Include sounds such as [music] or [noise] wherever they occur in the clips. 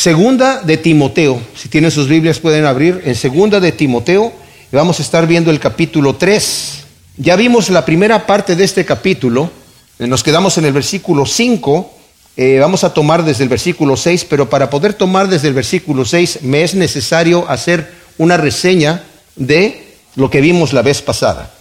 Segunda de Timoteo, si tienen sus Biblias pueden abrir, en Segunda de Timoteo vamos a estar viendo el capítulo 3. Ya vimos la primera parte de este capítulo, eh, nos quedamos en el versículo 5, eh, vamos a tomar desde el versículo 6, pero para poder tomar desde el versículo 6 me es necesario hacer una reseña de lo que vimos la vez pasada.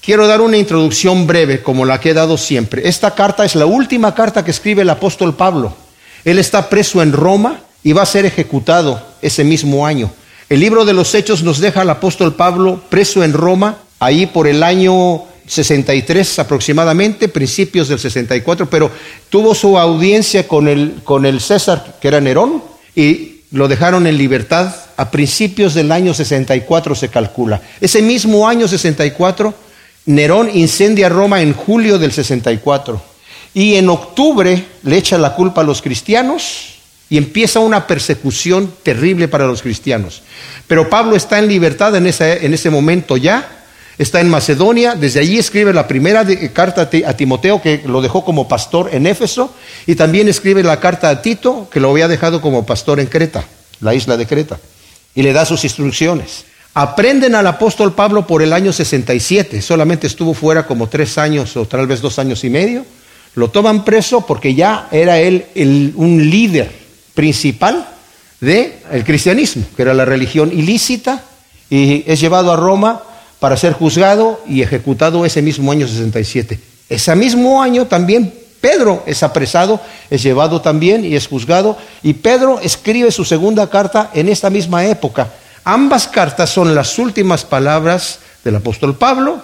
Quiero dar una introducción breve como la que he dado siempre. Esta carta es la última carta que escribe el apóstol Pablo. Él está preso en Roma y va a ser ejecutado ese mismo año. El libro de los Hechos nos deja al apóstol Pablo preso en Roma, ahí por el año 63 aproximadamente, principios del 64, pero tuvo su audiencia con el, con el César, que era Nerón, y lo dejaron en libertad a principios del año 64 se calcula. Ese mismo año 64, Nerón incendia Roma en julio del 64 y en octubre le echa la culpa a los cristianos y empieza una persecución terrible para los cristianos. Pero Pablo está en libertad en ese, en ese momento ya está en Macedonia, desde allí escribe la primera carta a Timoteo que lo dejó como pastor en Éfeso y también escribe la carta a Tito que lo había dejado como pastor en Creta, la isla de Creta, y le da sus instrucciones. Aprenden al apóstol Pablo por el año 67, solamente estuvo fuera como tres años o tal vez dos años y medio, lo toman preso porque ya era él un líder principal del el cristianismo, que era la religión ilícita, y es llevado a Roma para ser juzgado y ejecutado ese mismo año 67. Ese mismo año también Pedro es apresado, es llevado también y es juzgado. Y Pedro escribe su segunda carta en esta misma época. Ambas cartas son las últimas palabras del apóstol Pablo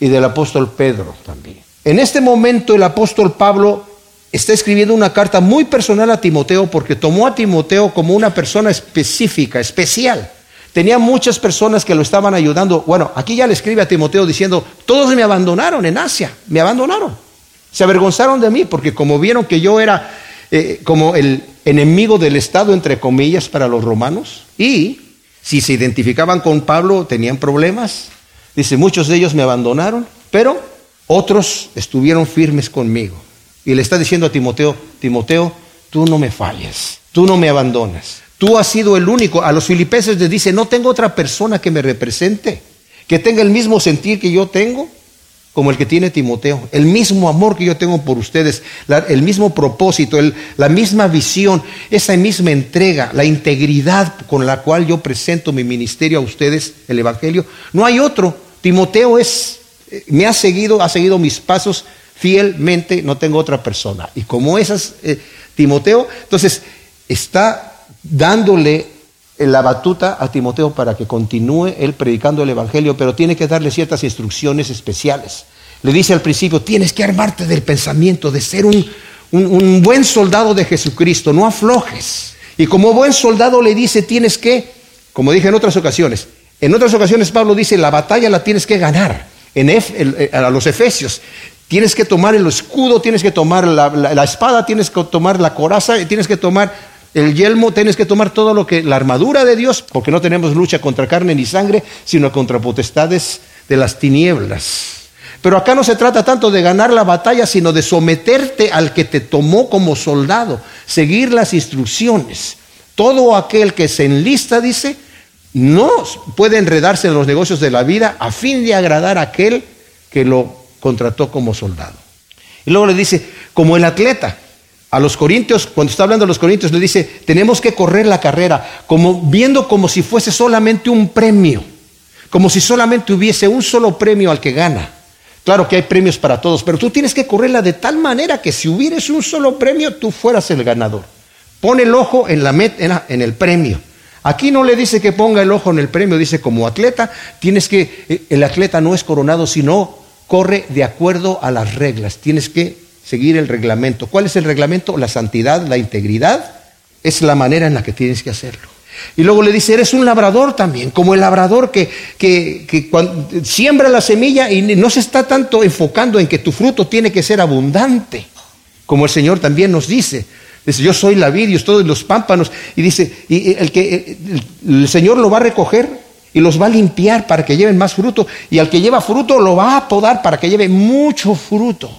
y del apóstol Pedro también. En este momento el apóstol Pablo está escribiendo una carta muy personal a Timoteo porque tomó a Timoteo como una persona específica, especial. Tenía muchas personas que lo estaban ayudando. Bueno, aquí ya le escribe a Timoteo diciendo, todos me abandonaron en Asia, me abandonaron. Se avergonzaron de mí porque como vieron que yo era eh, como el enemigo del Estado, entre comillas, para los romanos, y si se identificaban con Pablo tenían problemas. Dice, muchos de ellos me abandonaron, pero otros estuvieron firmes conmigo. Y le está diciendo a Timoteo, Timoteo, tú no me falles, tú no me abandonas. Tú has sido el único. A los filipenses les dice, no tengo otra persona que me represente, que tenga el mismo sentir que yo tengo, como el que tiene Timoteo, el mismo amor que yo tengo por ustedes, el mismo propósito, la misma visión, esa misma entrega, la integridad con la cual yo presento mi ministerio a ustedes, el Evangelio. No hay otro. Timoteo es, eh, me ha seguido, ha seguido mis pasos fielmente, no tengo otra persona. Y como esas, eh, Timoteo, entonces está dándole la batuta a Timoteo para que continúe él predicando el Evangelio, pero tiene que darle ciertas instrucciones especiales. Le dice al principio, tienes que armarte del pensamiento de ser un, un buen soldado de Jesucristo, no aflojes. Y como buen soldado le dice, tienes que, como dije en otras ocasiones, en otras ocasiones Pablo dice, la batalla la tienes que ganar. En eh, a los Efesios, tienes que tomar el escudo, tienes que tomar la, espada, tienes que tomar la coraza, tienes que tomar el yelmo tienes que tomar todo lo que, la armadura de Dios, porque no tenemos lucha contra carne ni sangre, sino contra potestades de las tinieblas. Pero acá no se trata tanto de ganar la batalla, sino de someterte al que te tomó como soldado, seguir las instrucciones. Todo aquel que se enlista, dice, no puede enredarse en los negocios de la vida a fin de agradar a aquel que lo contrató como soldado. Y luego le dice, como el atleta, a los corintios, cuando está hablando a los corintios, le dice, tenemos que correr la carrera, como viendo como si fuese solamente un premio, como si solamente hubiese un solo premio al que gana. Claro que hay premios para todos, pero tú tienes que correrla de tal manera que si hubieras un solo premio, tú fueras el ganador. Pon el ojo en, la en el premio. Aquí no le dice que ponga el ojo en el premio, dice como atleta, tienes que, eh, el atleta no es coronado, sino corre de acuerdo a las reglas. Tienes que seguir el reglamento. ¿Cuál es el reglamento? La santidad, la integridad. Es la manera en la que tienes que hacerlo. Y luego le dice, eres un labrador también, como el labrador que, que, siembra la semilla y no se está tanto enfocando en que tu fruto tiene que ser abundante, como el Señor también nos dice. Dice, yo soy la vid todos los pámpanos. Y dice, y el, que, el Señor lo va a recoger y los va a limpiar para que lleven más fruto. Y al que lleva fruto lo va a podar para que lleve mucho fruto.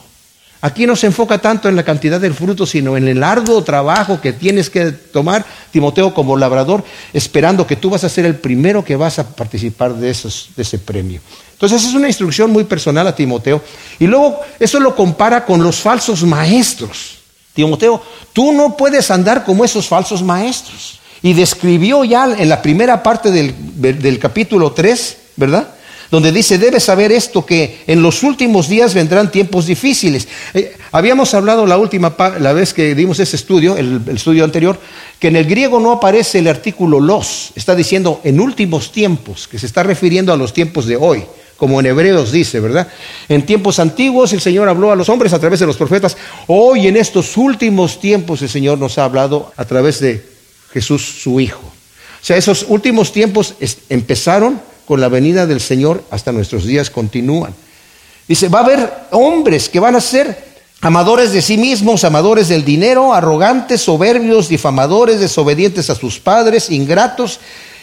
Aquí no se enfoca tanto en la cantidad del fruto, sino en el arduo trabajo que tienes que tomar, Timoteo, como labrador, esperando que tú vas a ser el primero que vas a participar de, esos, de ese premio. Entonces es una instrucción muy personal a Timoteo. Y luego eso lo compara con los falsos maestros. Timoteo, tú no puedes andar como esos falsos maestros. Y describió ya en la primera parte del, capítulo 3, ¿verdad? donde dice, debes saber esto, que en los últimos días vendrán tiempos difíciles. Eh, habíamos hablado la última la vez que dimos ese estudio, el, estudio anterior, que en el griego no aparece el artículo los, está diciendo en últimos tiempos, que se está refiriendo a los tiempos de hoy como en Hebreos dice, ¿verdad? En tiempos antiguos el Señor habló a los hombres a través de los profetas. Hoy en estos últimos tiempos el Señor nos ha hablado a través de Jesús su Hijo. O sea, esos últimos tiempos empezaron con la venida del Señor hasta nuestros días continúan. Dice, va a haber hombres que van a ser amadores de sí mismos, amadores del dinero, arrogantes, soberbios, difamadores, desobedientes a sus padres, ingratos,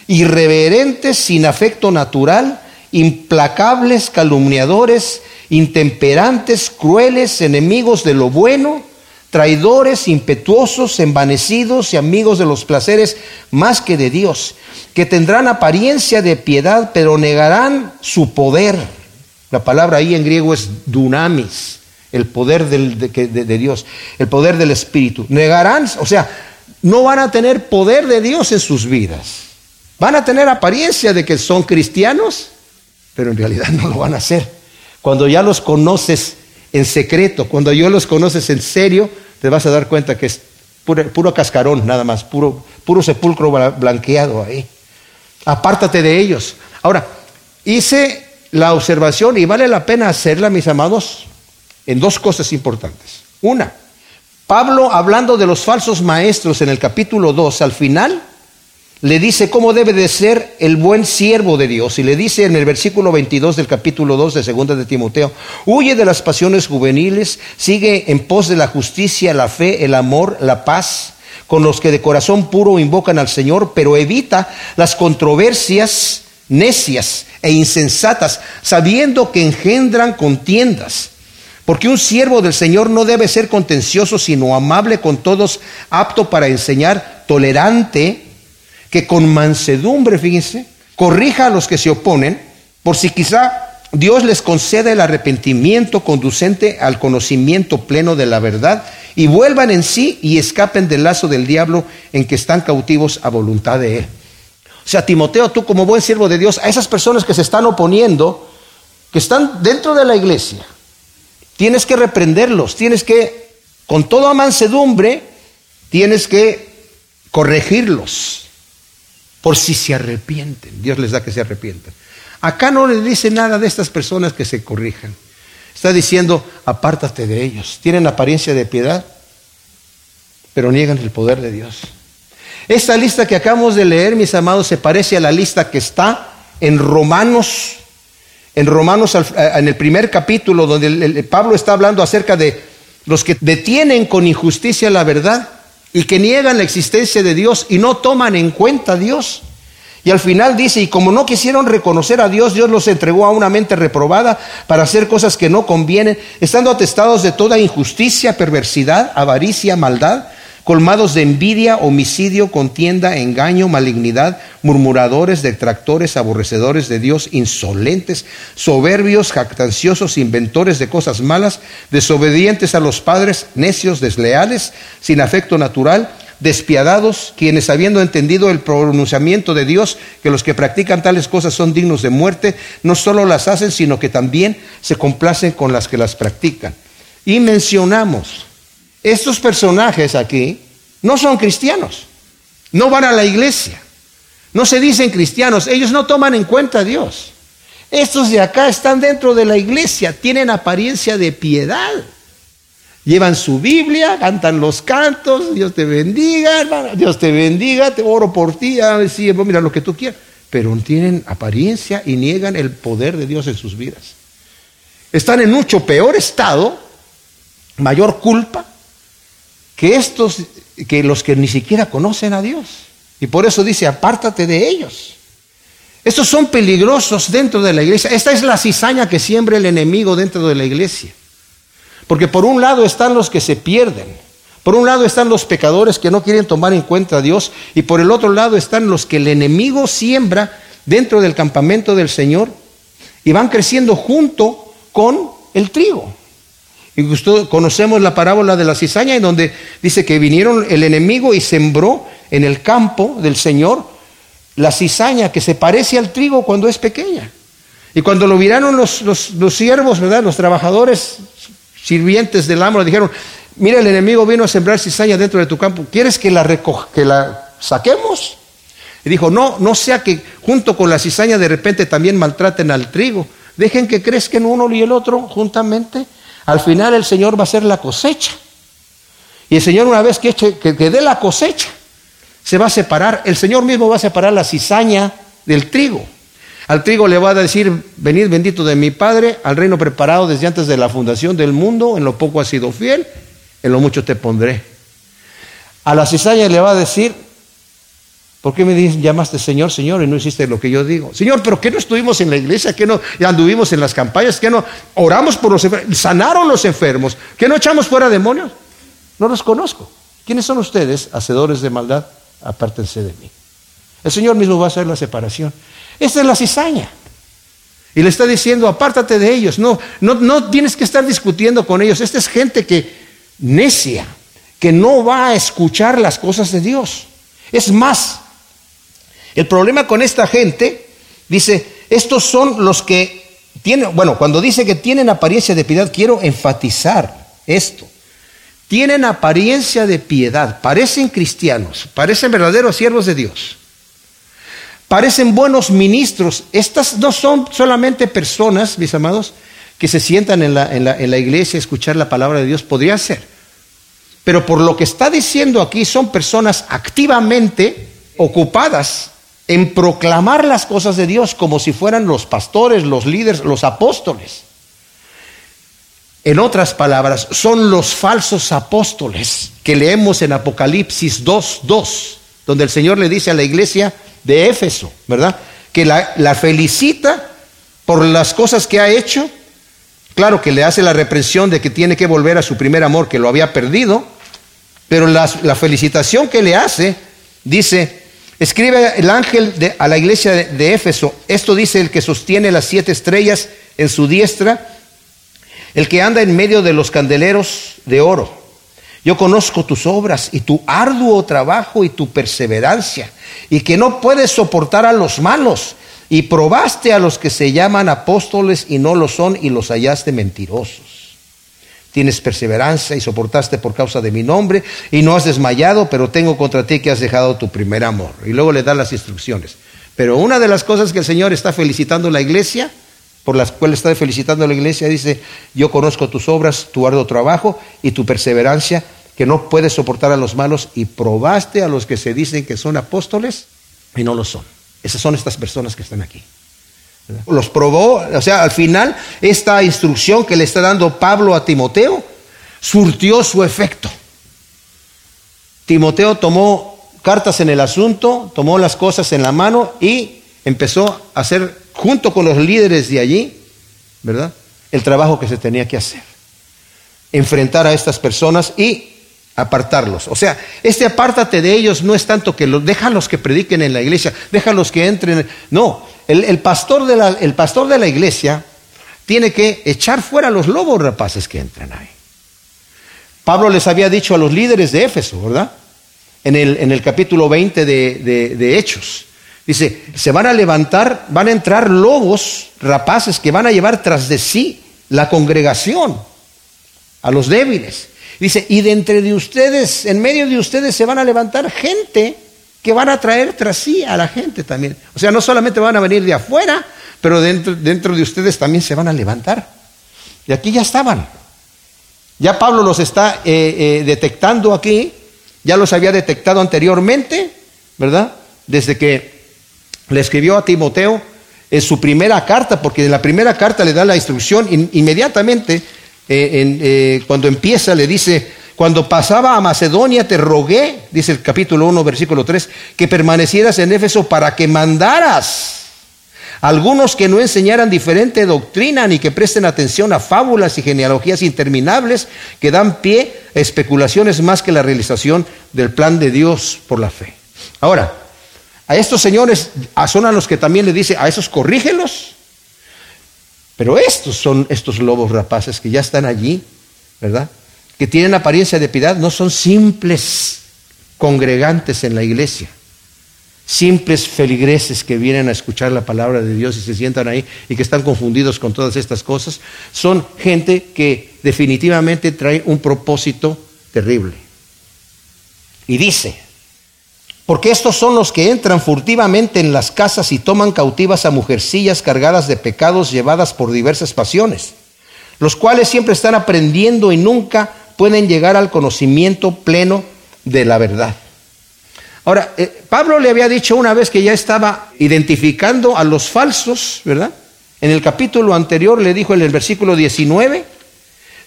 irreverentes, sin afecto natural, implacables, calumniadores, intemperantes, crueles, enemigos de lo bueno, traidores, impetuosos, envanecidos y amigos de los placeres más que de Dios, que tendrán apariencia de piedad, pero negarán su poder. La palabra ahí en griego es dunamis, el poder de, Dios, el poder del Espíritu. Negarán, o sea, no van a tener poder de Dios en sus vidas. Van a tener apariencia de que son cristianos, pero en realidad [laughs] no lo van a hacer. Cuando ya los conoces en secreto. Cuando yo los conoces en serio, te vas a dar cuenta que es puro, cascarón, nada más, puro, puro sepulcro blanqueado ahí. Apártate de ellos. Ahora, hice la observación y vale la pena hacerla, mis amados, en dos cosas importantes. Una, Pablo hablando de los falsos maestros en el capítulo 2, al final, le dice cómo debe de ser el buen siervo de Dios. Y le dice en el versículo 22 del capítulo 2 de Segunda de Timoteo, huye de las pasiones juveniles, sigue en pos de la justicia, la fe, el amor, la paz, con los que de corazón puro invocan al Señor, pero evita las controversias necias e insensatas, sabiendo que engendran contiendas. Porque un siervo del Señor no debe ser contencioso, sino amable con todos, apto para enseñar, tolerante, que con mansedumbre, fíjense, corrija a los que se oponen, por si quizá Dios les conceda el arrepentimiento conducente al conocimiento pleno de la verdad y vuelvan en sí y escapen del lazo del diablo en que están cautivos a voluntad de Él. O sea, Timoteo, tú como buen siervo de Dios, a esas personas que se están oponiendo, que están dentro de la iglesia, tienes que reprenderlos, tienes que, con toda mansedumbre, tienes que corregirlos por si se arrepienten. Dios les da que se arrepientan. Acá no le dice nada de estas personas que se corrijan. Está diciendo, apártate de ellos. Tienen apariencia de piedad, pero niegan el poder de Dios. Esta lista que acabamos de leer, mis amados, se parece a la lista que está en Romanos, en Romanos, en el primer capítulo, donde Pablo está hablando acerca de los que detienen con injusticia la verdad y que niegan la existencia de Dios y no toman en cuenta a Dios. Y al final dice, y como no quisieron reconocer a Dios, Dios los entregó a una mente reprobada para hacer cosas que no convienen, estando atestados de toda injusticia, perversidad, avaricia, maldad, colmados de envidia, homicidio, contienda, engaño, malignidad, murmuradores, detractores, aborrecedores de Dios, insolentes, soberbios, jactanciosos, inventores de cosas malas, desobedientes a los padres, necios, desleales, sin afecto natural, despiadados, quienes habiendo entendido el pronunciamiento de Dios, que los que practican tales cosas son dignos de muerte, no solo las hacen, sino que también se complacen con las que las practican. Y mencionamos estos personajes aquí no son cristianos, no van a la iglesia, no se dicen cristianos, ellos no toman en cuenta a Dios. Estos de acá están dentro de la iglesia, tienen apariencia de piedad. Llevan su Biblia, cantan los cantos, Dios te bendiga, Dios te bendiga, te oro por ti, sí, mira lo que tú quieras. Pero tienen apariencia y niegan el poder de Dios en sus vidas. Están en mucho peor estado, mayor culpa, que estos, que los que ni siquiera conocen a Dios. Y por eso dice, apártate de ellos. Estos son peligrosos dentro de la iglesia. Esta es la cizaña que siembra el enemigo dentro de la iglesia. Porque por un lado están los que se pierden, por un lado están los pecadores que no quieren tomar en cuenta a Dios y por el otro lado están los que el enemigo siembra dentro del campamento del Señor y van creciendo junto con el trigo. Y conocemos la parábola de la cizaña en donde dice que vinieron el enemigo y sembró en el campo del Señor la cizaña que se parece al trigo cuando es pequeña. Y cuando lo miraron los, los, siervos, ¿verdad? Los trabajadores sirvientes del amo le dijeron, mira el enemigo vino a sembrar cizaña dentro de tu campo, ¿quieres que la, que la saquemos? Y dijo, no, no sea que junto con la cizaña de repente también maltraten al trigo. Dejen que crezcan uno y el otro juntamente. Al final el Señor va a hacer la cosecha. Y el Señor una vez que, eche, dé la cosecha, se va a separar. El Señor mismo va a separar la cizaña del trigo. Al trigo le va a decir, venid bendito de mi Padre, al reino preparado desde antes de la fundación del mundo, en lo poco has sido fiel, en lo mucho te pondré. A la cizaña le va a decir, ¿Por qué me llamaste Señor, Señor y no hiciste lo que yo digo? Señor, ¿pero qué no estuvimos en la iglesia? ¿Qué no anduvimos en las campañas? ¿Qué no oramos por los enfermos? ¿Sanaron los enfermos? ¿Qué no echamos fuera demonios? No los conozco. ¿Quiénes son ustedes, hacedores de maldad? Apártense de mí. El Señor mismo va a hacer la separación. Esta es la cizaña. Y le está diciendo, apártate de ellos. No, no, no tienes que estar discutiendo con ellos. Esta es gente que necia, que no va a escuchar las cosas de Dios. Es más, el problema con esta gente, dice, estos son los que tienen, bueno, cuando dice que tienen apariencia de piedad, quiero enfatizar esto. Tienen apariencia de piedad, parecen cristianos, parecen verdaderos siervos de Dios, parecen buenos ministros. Estas no son solamente personas, mis amados, que se sientan en la, en la, en la iglesia a escuchar la palabra de Dios, podría ser. Pero por lo que está diciendo aquí, son personas activamente ocupadas en proclamar las cosas de Dios como si fueran los pastores, los líderes, los apóstoles. En otras palabras, son los falsos apóstoles que leemos en Apocalipsis 2.2, donde el Señor le dice a la iglesia de Éfeso, ¿verdad? Que la, felicita por las cosas que ha hecho. Claro que le hace la reprensión de que tiene que volver a su primer amor, que lo había perdido, pero la felicitación que le hace dice, Escribe el ángel a la iglesia de, Éfeso, esto dice el que sostiene las siete estrellas en su diestra, el que anda en medio de los candeleros de oro. Yo conozco tus obras y tu arduo trabajo y tu perseverancia, y que no puedes soportar a los malos, y probaste a los que se llaman apóstoles y no lo son, y los hallaste mentirosos. Tienes perseverancia y soportaste por causa de mi nombre y no has desmayado, pero tengo contra ti que has dejado tu primer amor. Y luego le da las instrucciones. Pero una de las cosas que el Señor está felicitando a la iglesia, por las cuales está felicitando a la iglesia, dice, yo conozco tus obras, tu arduo trabajo y tu perseverancia, que no puedes soportar a los malos y probaste a los que se dicen que son apóstoles y no lo son. Esas son estas personas que están aquí. Los probó, o sea, al final esta instrucción que le está dando Pablo a Timoteo surtió su efecto. Timoteo tomó cartas en el asunto, tomó las cosas en la mano y empezó a hacer, junto con los líderes de allí, ¿verdad? El trabajo que se tenía que hacer. Enfrentar a estas personas y apartarlos. O sea, este apártate de ellos no es tanto que los, déjalos que prediquen en la iglesia, déjalos que entren. No, el, pastor de la, el pastor de la iglesia tiene que echar fuera a los lobos rapaces que entran ahí. Pablo les había dicho a los líderes de Éfeso, ¿verdad? En el, en el capítulo 20 de, de Hechos. Dice, se van a levantar, van a entrar lobos rapaces que van a llevar tras de sí la congregación, a los débiles. Dice, y de entre de ustedes, en medio de ustedes se van a levantar gente que van a traer tras sí a la gente también. O sea, no solamente van a venir de afuera, pero dentro, dentro de ustedes también se van a levantar. Y aquí ya estaban. Ya Pablo los está eh, eh, detectando aquí, ya los había detectado anteriormente, ¿verdad? Desde que le escribió a Timoteo en su primera carta, porque en la primera carta le da la instrucción inmediatamente eh, eh, cuando empieza le dice, cuando pasaba a Macedonia te rogué, dice el capítulo 1, versículo 3, que permanecieras en Éfeso para que mandaras Algunos que no enseñaran diferente doctrina ni que presten atención a fábulas y genealogías interminables que dan pie a especulaciones más que la realización del plan de Dios por la fe. Ahora, a estos señores son a los que también le dice, a esos corrígelos. Pero estos son estos lobos rapaces que ya están allí, ¿verdad? Que tienen apariencia de piedad, no son simples congregantes en la iglesia simples feligreses que vienen a escuchar la palabra de Dios y se sientan ahí y que están confundidos con todas estas cosas, son gente que definitivamente trae un propósito terrible. Y dice, porque estos son los que entran furtivamente en las casas y toman cautivas a mujercillas cargadas de pecados llevadas por diversas pasiones, los cuales siempre están aprendiendo y nunca pueden llegar al conocimiento pleno de la verdad. Ahora, eh, Pablo le había dicho una vez que ya estaba identificando a los falsos, ¿verdad? En el capítulo anterior le dijo en el versículo 19,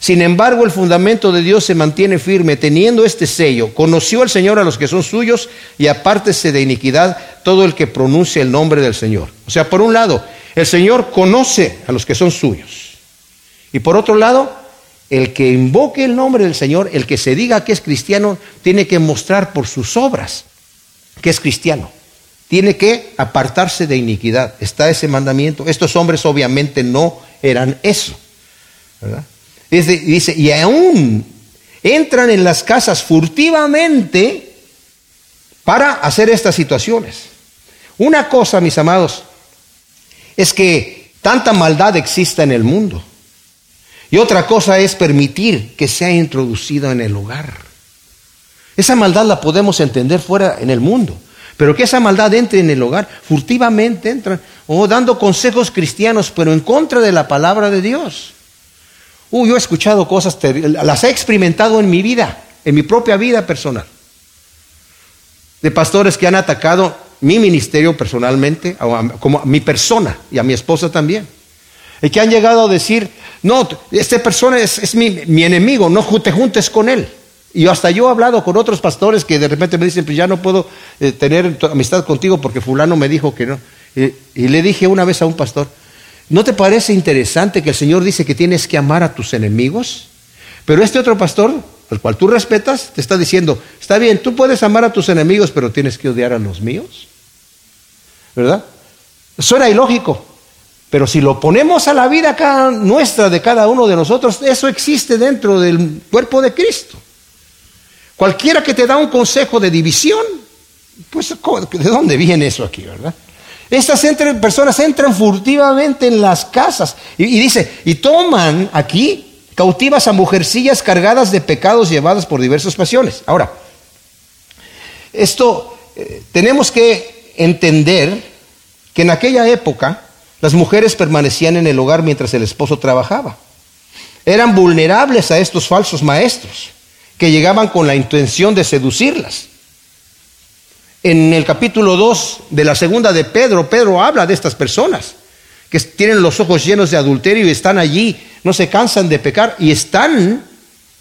sin embargo el fundamento de Dios se mantiene firme, teniendo este sello, conoció el Señor a los que son suyos y apártese de iniquidad todo el que pronuncie el nombre del Señor. O sea, por un lado, el Señor conoce a los que son suyos. Y por otro lado, el que invoque el nombre del Señor, el que se diga que es cristiano, tiene que mostrar por sus obras que es cristiano. Tiene que apartarse de iniquidad. Está ese mandamiento. Estos hombres obviamente no eran eso. Dice, y aún entran en las casas furtivamente para hacer estas situaciones. Una cosa, mis amados, es que tanta maldad exista en el mundo. Y otra cosa es permitir que sea introducido en el hogar. Esa maldad la podemos entender fuera en el mundo. Pero que esa maldad entre en el hogar, furtivamente entran, o dando consejos cristianos, pero en contra de la palabra de Dios. Uy, yo he escuchado cosas las he experimentado en mi vida, en mi propia vida personal. De pastores que han atacado mi ministerio personalmente, como a mi persona y a mi esposa también. Y que han llegado a decir, no, esta persona es, mi, mi enemigo, no te juntes con él. Y hasta yo he hablado con otros pastores que de repente me dicen, pues ya no puedo eh, tener amistad contigo porque fulano me dijo que no. y le dije una vez a un pastor, ¿no te parece interesante que el Señor dice que tienes que amar a tus enemigos? Pero este otro pastor, al cual tú respetas, te está diciendo, está bien, tú puedes amar a tus enemigos, pero tienes que odiar a los míos. ¿Verdad? Suena ilógico, pero si lo ponemos a la vida nuestra de cada uno de nosotros, eso existe dentro del cuerpo de Cristo. Cualquiera que te da un consejo de división, pues ¿de dónde viene eso aquí, verdad? Estas personas entran furtivamente en las casas y, dice, y toman aquí cautivas a mujercillas cargadas de pecados llevadas por diversas pasiones. Ahora, esto eh, tenemos que entender que en aquella época las mujeres permanecían en el hogar mientras el esposo trabajaba. Eran vulnerables a estos falsos maestros que llegaban con la intención de seducirlas. En el capítulo 2 de la segunda de Pedro, Pedro habla de estas personas que tienen los ojos llenos de adulterio y están allí, no se cansan de pecar y están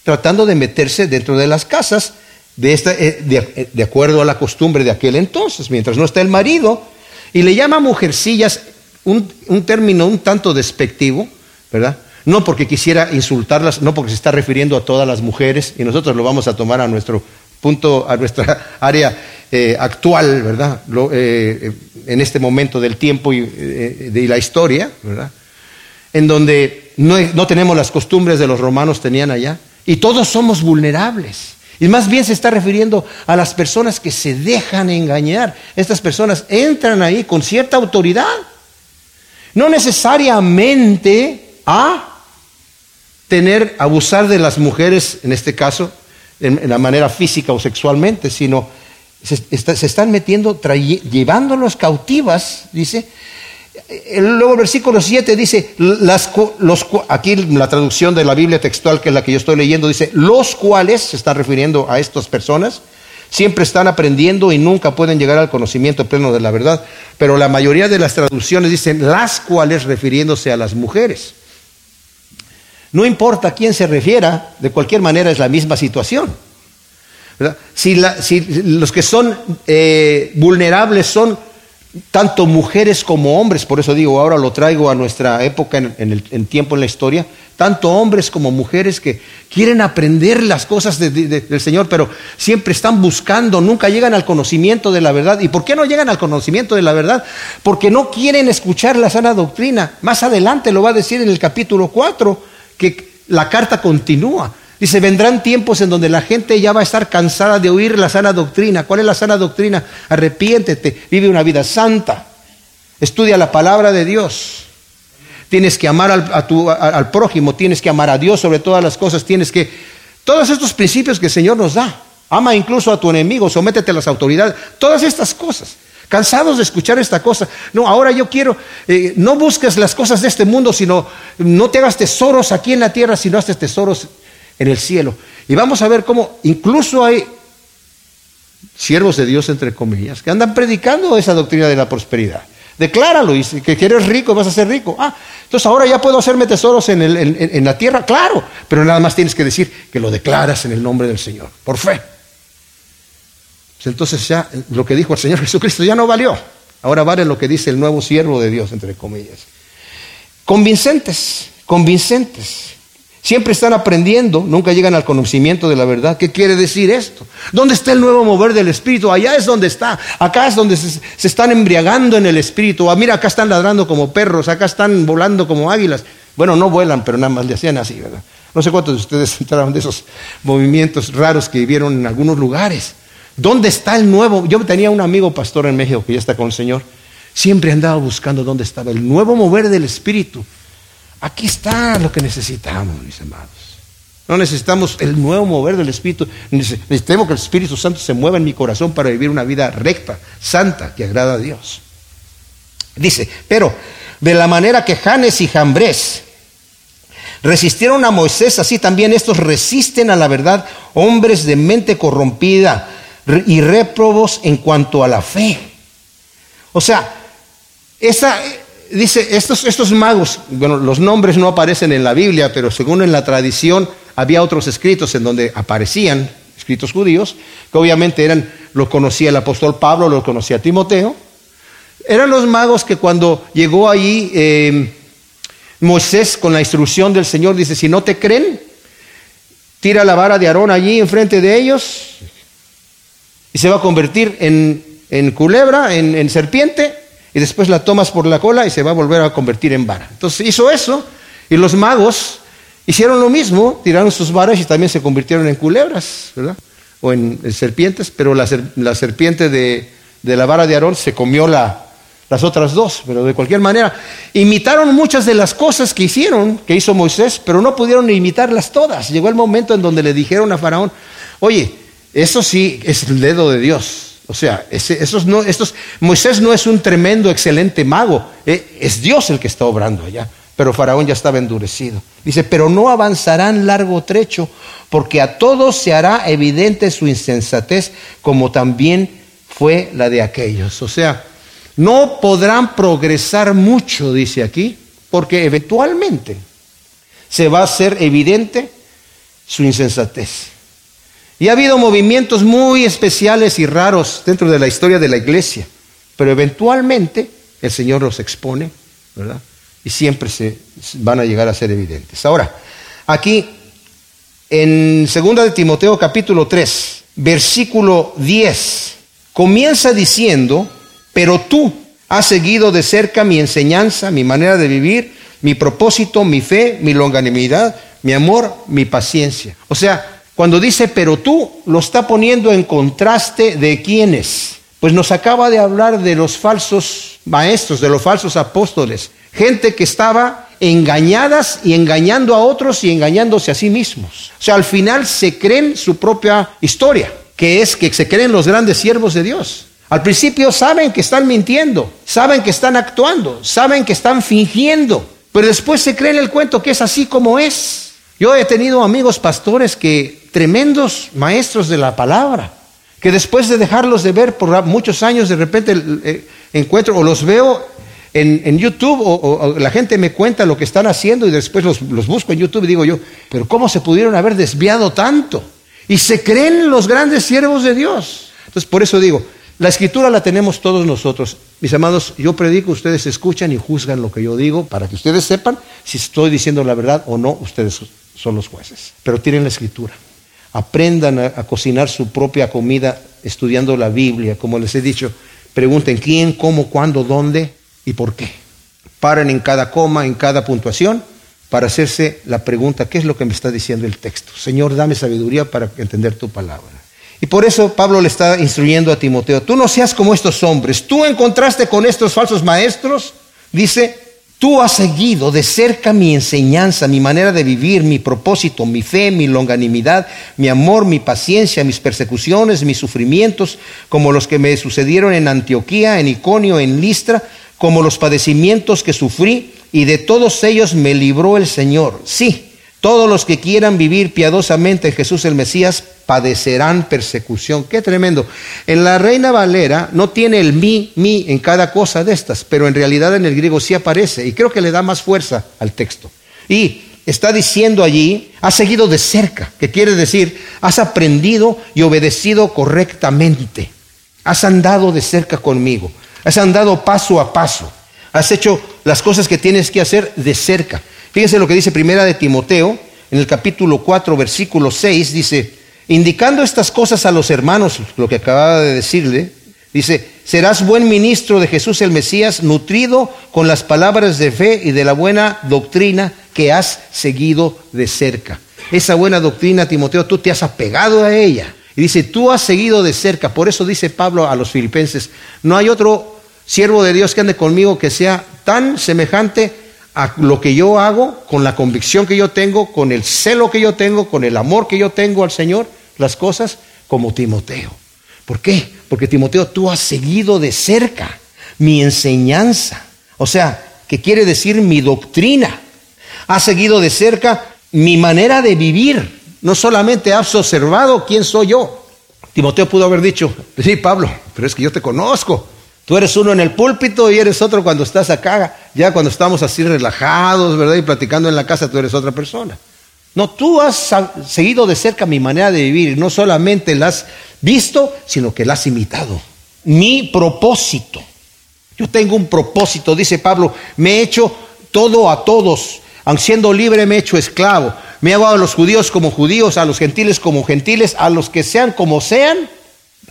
tratando de meterse dentro de las casas eh, de, de acuerdo a la costumbre de aquel entonces, mientras no está el marido, y le llama mujercillas un, un término un tanto despectivo, ¿verdad? no porque quisiera insultarlas, no porque se está refiriendo a todas las mujeres, y nosotros lo vamos a tomar a nuestro punto, a nuestra [laughs] área eh, actual, ¿verdad? Eh, en este momento del tiempo y eh, de la historia, ¿verdad? En donde no, no tenemos las costumbres de los romanos tenían allá, y todos somos vulnerables. Y más bien se está refiriendo a las personas que se dejan engañar. Estas personas entran ahí con cierta autoridad. No necesariamente a tener, abusar de las mujeres, en este caso, en, la manera física o sexualmente, sino se, están metiendo, llevándolos cautivas, dice. Luego el versículo 7 dice, las, los, aquí la traducción de la Biblia textual, que es la que yo estoy leyendo, dice, los cuales, se está refiriendo a estas personas, siempre están aprendiendo y nunca pueden llegar al conocimiento pleno de la verdad. Pero la mayoría de las traducciones dicen las cuales refiriéndose a las mujeres. No importa a quién se refiera, de cualquier manera es la misma situación. Si, los que son eh, vulnerables son tanto mujeres como hombres, por eso digo, ahora lo traigo a nuestra época en, el tiempo en la historia, tanto hombres como mujeres que quieren aprender las cosas del Señor, pero siempre están buscando, nunca llegan al conocimiento de la verdad. ¿Y por qué no llegan al conocimiento de la verdad? Porque no quieren escuchar la sana doctrina. Más adelante lo va a decir en el capítulo 4, que la carta continúa. Dice, vendrán tiempos en donde la gente ya va a estar cansada de oír la sana doctrina. ¿Cuál es la sana doctrina? Arrepiéntete, vive una vida santa, estudia la palabra de Dios. Tienes que amar al, al prójimo, tienes que amar a Dios sobre todas las cosas, tienes que... Todos estos principios que el Señor nos da. Ama incluso a tu enemigo, sométete a las autoridades, todas estas cosas. Cansados de escuchar esta cosa. No, ahora yo quiero, eh, no busques las cosas de este mundo, sino no te hagas tesoros aquí en la tierra, sino haces tesoros en el cielo. Y vamos a ver cómo incluso hay siervos de Dios, entre comillas, que andan predicando esa doctrina de la prosperidad. Decláralo y que eres rico, vas a ser rico. Ah, entonces ahora ya puedo hacerme tesoros en, en, la tierra, claro, pero nada más tienes que decir que lo declaras en el nombre del Señor, por fe. Pues entonces ya lo que dijo el Señor [laughs] Jesucristo ya no valió. Ahora vale lo que dice el nuevo siervo de Dios, entre comillas. Convincentes, convincentes. Siempre están aprendiendo, nunca llegan al conocimiento de la verdad. ¿Qué quiere decir esto? ¿Dónde está el nuevo mover del Espíritu? Allá es donde está. Acá es donde se, están embriagando en el Espíritu. Ah, mira, acá están ladrando como perros, acá están volando como águilas. Bueno, no vuelan, pero nada más le hacían así, ¿verdad? No sé cuántos de ustedes [laughs] entraron de esos movimientos raros que vivieron en algunos lugares. ¿Dónde está el nuevo? Yo tenía un amigo pastor en México que ya está con el Señor. Siempre andaba buscando dónde estaba el nuevo mover del Espíritu. Aquí está lo que necesitamos, mis amados. No necesitamos el nuevo mover del Espíritu. Necesitamos que el Espíritu Santo se mueva en mi corazón para vivir una vida recta, santa, que agrada a Dios. Dice, pero de la manera que Janes y Jambres resistieron a Moisés, así también estos resisten a la verdad, hombres de mente corrompida y réprobos en cuanto a la fe. O sea, esa, dice, estos, estos magos, bueno, los nombres no aparecen en la Biblia, pero según en la tradición había otros escritos en donde aparecían, escritos judíos, que obviamente eran, lo conocía el apóstol Pablo, lo conocía Timoteo. Eran los magos que cuando llegó allí em, Moisés con la instrucción del Señor, dice, si no te creen, tira la vara de Aarón allí enfrente de ellos y se va a convertir en, en culebra, en, en serpiente, y después la tomas por la cola y se va a volver a convertir en vara. Entonces hizo eso y los magos hicieron lo mismo, tiraron sus varas y también se convirtieron en culebras, ¿verdad? O en, serpientes, pero la, serpiente de, la vara de Aarón se comió las otras dos, pero de cualquier manera, imitaron muchas de las cosas que hicieron, que hizo Moisés, pero no pudieron imitarlas todas. Llegó el momento en donde le dijeron a Faraón, oye, eso sí es el dedo de Dios. O sea, esos no, estos, Moisés no es un tremendo, excelente mago, eh, es Dios el que está obrando allá. Pero Faraón ya estaba endurecido. Dice, pero no avanzarán largo trecho, porque a todos se hará evidente su insensatez, como también fue la de aquellos. O sea, no podrán progresar mucho, dice aquí, porque eventualmente se va a hacer evidente su insensatez. Y ha habido movimientos muy especiales y raros dentro de la historia de la iglesia, pero eventualmente el Señor los expone, ¿verdad? Y siempre se van a llegar a ser evidentes. Ahora, aquí en 2 de Timoteo capítulo 3, versículo 10, comienza diciendo, pero tú has seguido de cerca mi enseñanza, mi manera de vivir, mi propósito, mi fe, mi longanimidad, mi amor, mi paciencia. O sea, cuando dice, pero tú, lo está poniendo en contraste de quiénes. Pues nos acaba de hablar de los falsos maestros, de los falsos apóstoles. Gente que estaba engañadas y engañando a otros y engañándose a sí mismos. O sea, al final se creen su propia historia, que es que se creen los grandes siervos de Dios. Al principio saben que están mintiendo, saben que están actuando, saben que están fingiendo, pero después se creen el cuento que es así como es. Yo he tenido amigos pastores que tremendos maestros de la palabra, que después de dejarlos de ver por muchos años, de repente eh, encuentro o los veo en, YouTube o, la gente me cuenta lo que están haciendo y después los, los busco en YouTube y digo yo, pero ¿cómo se pudieron haber desviado tanto? Y se creen los grandes siervos de Dios. Entonces, por eso digo, La escritura la tenemos todos nosotros. Mis amados, yo predico, ustedes escuchan y juzgan lo que yo digo para que ustedes sepan si estoy diciendo la verdad o no, ustedes son los jueces. Pero tienen la escritura. Aprendan a, cocinar su propia comida estudiando la Biblia. Como les he dicho, pregunten quién, cómo, cuándo, dónde y por qué. Paren en cada coma, en cada puntuación para hacerse la pregunta, ¿qué es lo que me está diciendo el texto? Señor, dame sabiduría para entender tu palabra. Y por eso Pablo le está instruyendo a Timoteo, tú no seas como estos hombres, tú encontraste con estos falsos maestros, dice, tú has seguido de cerca mi enseñanza, mi manera de vivir, mi propósito, mi fe, mi longanimidad, mi amor, mi paciencia, mis persecuciones, mis sufrimientos, como los que me sucedieron en Antioquía, en Iconio, en Listra, como los padecimientos que sufrí y de todos ellos me libró el Señor. Sí, todos los que quieran vivir piadosamente en Jesús el Mesías padecerán persecución. Qué tremendo. En la Reina Valera no tiene el mi, mi en cada cosa de estas, pero en realidad en el griego sí aparece y creo que le da más fuerza al texto. Y está diciendo allí, has seguido de cerca, que quiere decir, has aprendido y obedecido correctamente. Has andado de cerca conmigo. Has andado paso a paso. Has hecho las cosas que tienes que hacer de cerca. Fíjense lo que dice Primera de Timoteo, en el capítulo 4, versículo 6, dice, indicando estas cosas a los hermanos, lo que acababa de decirle, dice, serás buen ministro de Jesús el Mesías, nutrido con las palabras de fe y de la buena doctrina que has seguido de cerca. Esa buena doctrina, Timoteo, tú te has apegado a ella. Y dice, tú has seguido de cerca. Por eso dice Pablo a los filipenses, no hay otro siervo de Dios que ande conmigo que sea tan semejante a lo que yo hago, con la convicción que yo tengo, con el celo que yo tengo, con el amor que yo tengo al Señor, las cosas como Timoteo. ¿Por qué? Porque Timoteo, tú has seguido de cerca mi enseñanza, o sea, que quiere decir mi doctrina. Has seguido de cerca mi manera de vivir. No solamente has observado quién soy yo. Timoteo pudo haber dicho, sí, Pablo, pero es que yo te conozco. Tú eres uno en el púlpito y eres otro cuando estás acá. Ya cuando estamos así relajados, ¿verdad? Y platicando en la casa, tú eres otra persona. No, tú has seguido de cerca mi manera de vivir. No solamente la has visto, sino que la has imitado. Mi propósito. Yo tengo un propósito, dice Pablo. Me he hecho todo a todos. Aunque siendo libre me he hecho esclavo. Me he llevado a los judíos como judíos, a los gentiles como gentiles, a los que sean como sean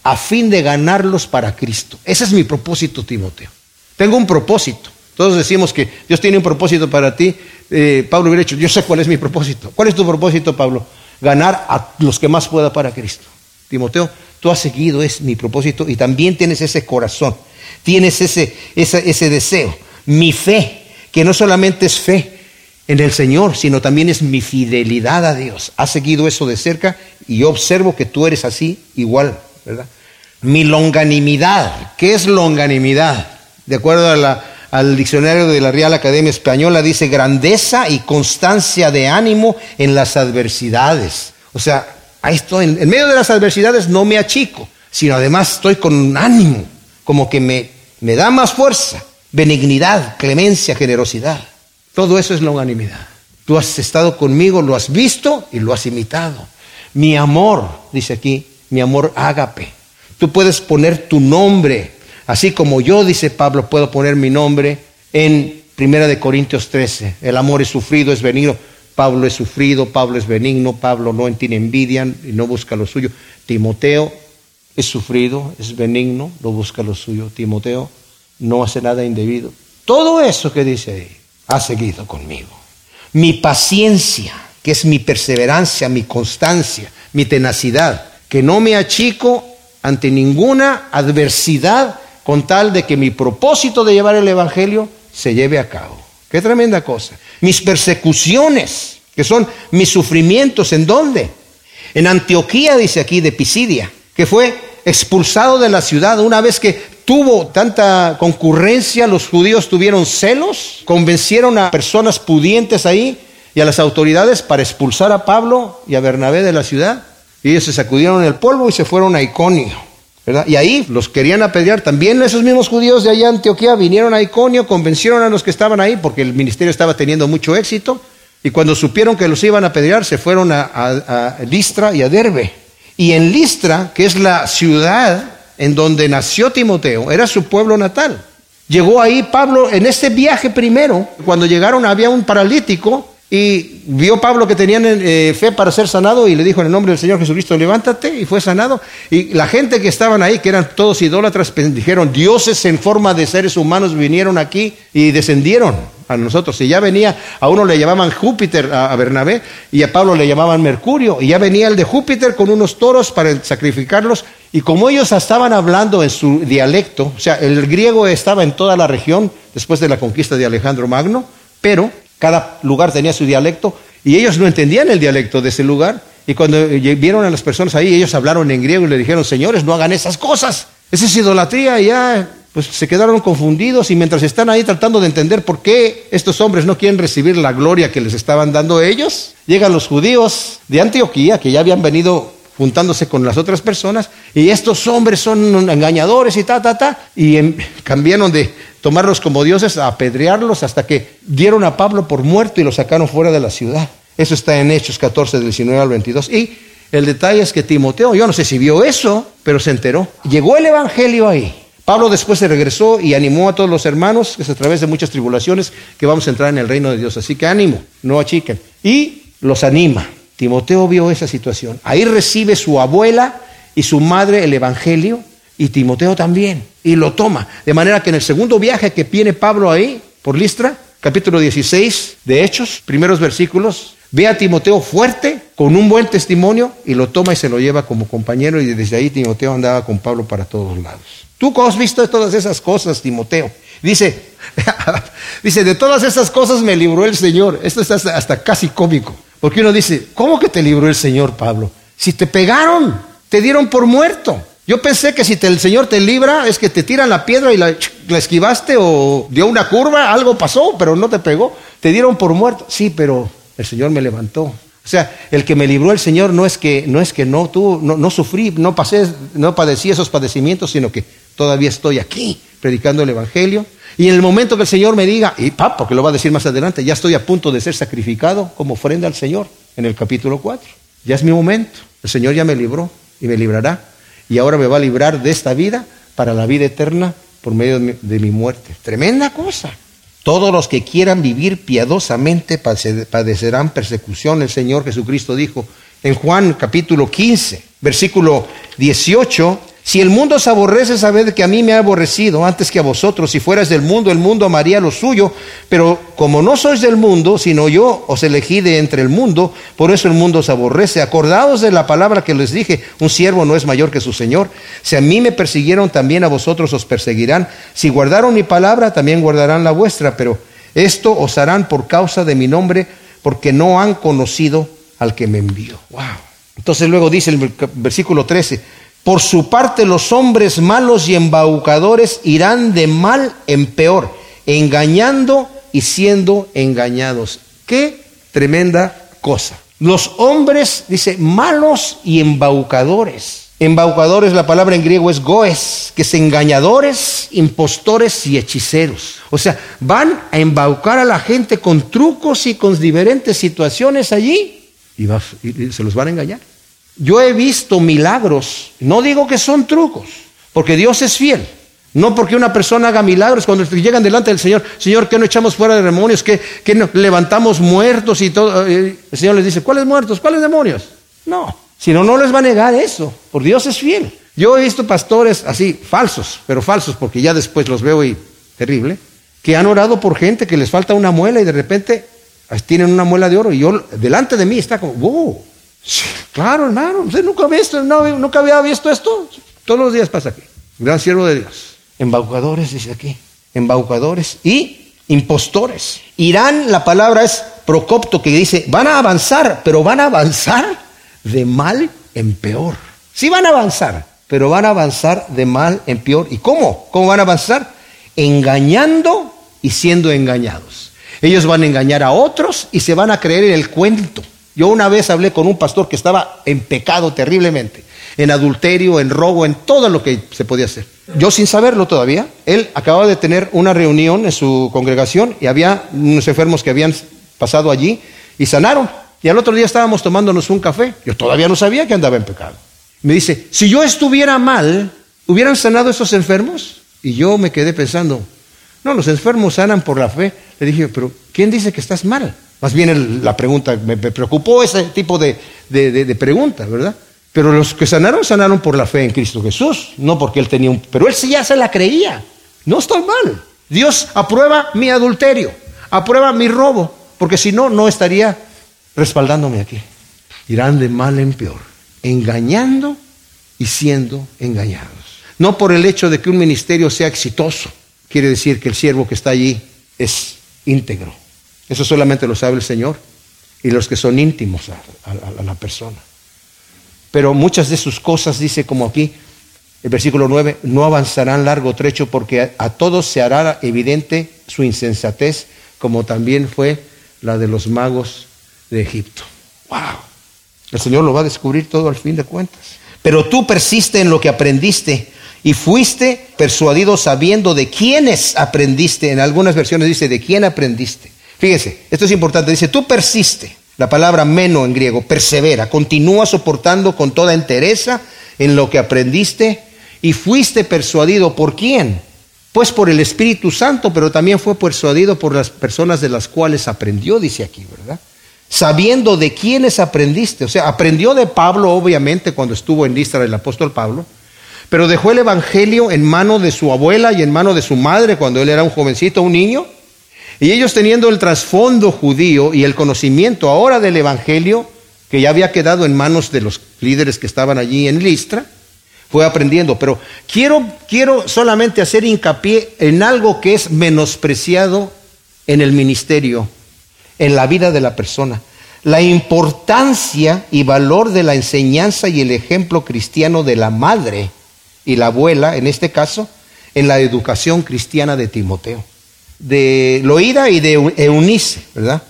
a fin de ganarlos para Cristo. Ese es mi propósito, Timoteo. Tengo un propósito. Todos decimos que Dios tiene un propósito para ti. Eh, Pablo hubiera dicho, yo sé cuál es mi propósito. ¿Cuál es tu propósito, Pablo? Ganar a los que más pueda para Cristo. Timoteo, tú has seguido, es mi propósito, y también tienes ese corazón, tienes ese, ese, ese deseo. Mi fe, que no solamente es fe en el Señor, sino también es mi fidelidad a Dios. Has seguido eso de cerca y yo observo que tú eres así igual mi longanimidad. ¿Qué es longanimidad? De acuerdo al diccionario de la Real Academia Española, dice grandeza y constancia de ánimo en las adversidades. O sea, esto, en, medio de las adversidades no me achico, sino además estoy con ánimo, como que me, me da más fuerza, benignidad, clemencia, generosidad. Todo eso es longanimidad. Tú has estado conmigo, lo has visto y lo has imitado. Mi amor, dice aquí, mi amor ágape. Tú puedes poner tu nombre, así como yo, dice Pablo, puedo poner mi nombre en Primera de Corintios 13. El amor es sufrido, es benigno. Pablo es sufrido, Pablo es benigno, Pablo no tiene envidia y no busca lo suyo. Timoteo es sufrido, es benigno, no busca lo suyo. Timoteo no hace nada indebido. Todo eso que dice ahí ha seguido conmigo. Mi paciencia, que es mi perseverancia, mi constancia, mi tenacidad que no me achico ante ninguna adversidad con tal de que mi propósito de llevar el Evangelio se lleve a cabo. Qué tremenda cosa. Mis persecuciones, que son mis sufrimientos, ¿en dónde? En Antioquía, dice aquí, de Pisidia, que fue expulsado de la ciudad una vez que tuvo tanta concurrencia, los judíos tuvieron celos, convencieron a personas pudientes ahí y a las autoridades para expulsar a Pablo y a Bernabé de la ciudad. Y ellos se sacudieron el polvo y se fueron a Iconio. ¿verdad? Y ahí los querían apedrear. También esos mismos judíos de allá Antioquía vinieron a Iconio, convencieron a los que estaban ahí porque el ministerio estaba teniendo mucho éxito. Y cuando supieron que los iban a apedrear, se fueron a, a Listra y a Derbe. Y en Listra, que es la ciudad en donde nació Timoteo, era su pueblo natal. Llegó ahí Pablo en este viaje primero, cuando llegaron había un paralítico y vio Pablo que tenían eh, fe para ser sanado y le dijo en el nombre del Señor Jesucristo, levántate y fue sanado. Y la gente que estaban ahí, que eran todos idólatras, dijeron, dioses en forma de seres humanos vinieron aquí y descendieron a nosotros. Y ya venía, a uno le llamaban Júpiter, a, Bernabé, y a Pablo le llamaban Mercurio. Y ya venía el de Júpiter con unos toros para sacrificarlos. Y como ellos estaban hablando en su dialecto, o sea, el griego estaba en toda la región después de la conquista de Alejandro Magno, pero cada lugar tenía su dialecto y ellos no entendían el dialecto de ese lugar. Y cuando vieron a las personas ahí, ellos hablaron en griego y le dijeron, señores, no hagan esas cosas. Esa es idolatría y ya pues se quedaron confundidos y mientras están ahí tratando de entender por qué estos hombres no quieren recibir la gloria que les estaban dando ellos, llegan los judíos de Antioquía que ya habían venido juntándose con las otras personas y estos hombres son engañadores y ta, ta, ta, y cambiaron de tomarlos como dioses, apedrearlos hasta que dieron a Pablo por muerto y lo sacaron fuera de la ciudad. Eso está en Hechos 14, del 19 al 22. Y el detalle es que Timoteo, yo no sé si vio eso, pero se enteró. Llegó el Evangelio ahí. Pablo después se regresó y animó a todos los hermanos, que es a través de muchas tribulaciones, que vamos a entrar en el reino de Dios. Así que ánimo, no achiquen. Y los anima. Timoteo vio esa situación. Ahí recibe su abuela y su madre el Evangelio y Timoteo también, y lo toma. De manera que en el segundo viaje que viene Pablo ahí, por Listra, capítulo 16 de Hechos, primeros versículos, ve a Timoteo fuerte, con un buen testimonio, y lo toma y se lo lleva como compañero, y desde ahí Timoteo andaba con Pablo para todos lados. ¿Tú has visto todas esas cosas, Timoteo? Dice, [laughs] dice, de todas esas cosas me libró el Señor. Esto es hasta casi cómico. Porque uno dice, ¿cómo que te libró el Señor, Pablo? Si te pegaron, te dieron por muerto. Yo pensé que si el Señor te libra es que te tiran la piedra y la, esquivaste o dio una curva, algo pasó, pero no te pegó. Te dieron por muerto. Sí, pero el Señor me levantó. O sea, el que me libró el Señor no es que no, es que no, tú, no, sufrí, no pasé, no padecí esos padecimientos, sino que todavía estoy aquí predicando el Evangelio. Y en el momento que el Señor me diga, y papá, porque lo va a decir más adelante, ya estoy a punto de ser sacrificado como ofrenda al Señor en el capítulo 4. Ya es mi momento. El Señor ya me libró y me librará y ahora me va a librar de esta vida para la vida eterna por medio de mi, muerte. Tremenda cosa. Todos los que quieran vivir piadosamente padecerán persecución. El Señor Jesucristo dijo en Juan capítulo 15, versículo 18, si el mundo os aborrece, sabed que a mí me ha aborrecido antes que a vosotros. Si fueras del mundo, el mundo amaría lo suyo. Pero como no sois del mundo, sino yo os elegí de entre el mundo, por eso el mundo os aborrece. Acordaos de la palabra que les dije, un siervo no es mayor que su Señor. Si a mí me persiguieron, también a vosotros os perseguirán. Si guardaron mi palabra, también guardarán la vuestra. Pero esto os harán por causa de mi nombre, porque no han conocido al que me envió. Wow. Entonces luego dice el versículo 13, por su parte los hombres malos y embaucadores irán de mal en peor, engañando y siendo engañados. Qué tremenda cosa. Los hombres, dice, malos y embaucadores. Embaucadores, la palabra en griego es goes, que es engañadores, impostores y hechiceros. O sea, van a embaucar a la gente con trucos y con diferentes situaciones allí y se los van a engañar. Yo he visto milagros, no digo que son trucos, porque Dios es fiel. No porque una persona haga milagros cuando llegan delante del Señor, Señor, que no echamos fuera de demonios, que, no levantamos muertos y todo. Eh, el Señor les dice, ¿cuáles muertos? ¿Cuáles demonios? No, si no, no les va a negar eso, porque Dios es fiel. Yo he visto pastores así, falsos, pero falsos, porque ya después los veo y terrible, que han orado por gente que les falta una muela y de repente tienen una muela de oro y yo delante de mí está como, wow, claro, hermano, usted nunca, visto, nunca había visto esto. Todos los días pasa aquí. Gran siervo de Dios. Embaucadores, dice aquí. Embaucadores y impostores. Irán, la palabra es procopto, que dice, van a avanzar, pero van a avanzar de mal en peor. Sí van a avanzar, pero van a avanzar de mal en peor. ¿Y cómo? ¿Cómo van a avanzar? Engañando y siendo engañados. Ellos van a engañar a otros y se van a creer en el cuento. Yo una vez hablé con un pastor que estaba en pecado terriblemente, en adulterio, en robo, en todo lo que se podía hacer. Yo sin saberlo todavía, él acababa de tener una reunión en su congregación y había unos enfermos que habían pasado allí y sanaron. Y al otro día estábamos tomándonos un café. Yo todavía no sabía que andaba en pecado. Me dice, si yo estuviera mal, ¿Hubieran sanado esos enfermos? Y yo me quedé pensando, no, los enfermos sanan por la fe. Le dije, pero ¿quién dice que estás mal? Más bien la pregunta, me, preocupó ese tipo de, de, pregunta, ¿verdad? Pero los que sanaron, sanaron por la fe en Cristo Jesús, no porque él tenía un... Pero él sí ya se la creía. No estoy mal. Dios aprueba mi adulterio, aprueba mi robo, porque si no, no estaría respaldándome aquí. Irán de mal en peor, engañando y siendo engañados. No por el hecho de que un ministerio sea exitoso, quiere decir que el siervo que está allí es íntegro. Eso solamente lo sabe el Señor y los que son íntimos a, la persona. Pero muchas de sus cosas, dice como aquí, el versículo 9, no avanzarán largo trecho porque a, todos se hará evidente su insensatez, como también fue la de los magos de Egipto. ¡Wow! El Señor lo va a descubrir todo al fin de cuentas. Pero tú persiste en lo que aprendiste y fuiste persuadido sabiendo de quiénes aprendiste. En algunas versiones dice de quién aprendiste. Fíjese, esto es importante. Dice, tú persiste. La palabra meno en griego, persevera, continúa soportando con toda entereza en lo que aprendiste y fuiste persuadido por quién? Pues por el Espíritu Santo, pero también fue persuadido por las personas de las cuales aprendió, dice aquí, ¿verdad? Sabiendo de quiénes aprendiste. O sea, aprendió de Pablo, obviamente, cuando estuvo en Listra el apóstol Pablo, pero dejó el Evangelio en mano de su abuela y en mano de su madre cuando él era un jovencito, un niño. Y ellos teniendo el trasfondo judío y el conocimiento ahora del Evangelio, que ya había quedado en manos de los líderes que estaban allí en Listra, fue aprendiendo. Pero quiero, quiero solamente hacer hincapié en algo que es menospreciado en el ministerio, en la vida de la persona. La importancia y valor de la enseñanza y el ejemplo cristiano de la madre y la abuela, en este caso, en la educación cristiana de Timoteo, de Loida y de Eunice, ¿verdad?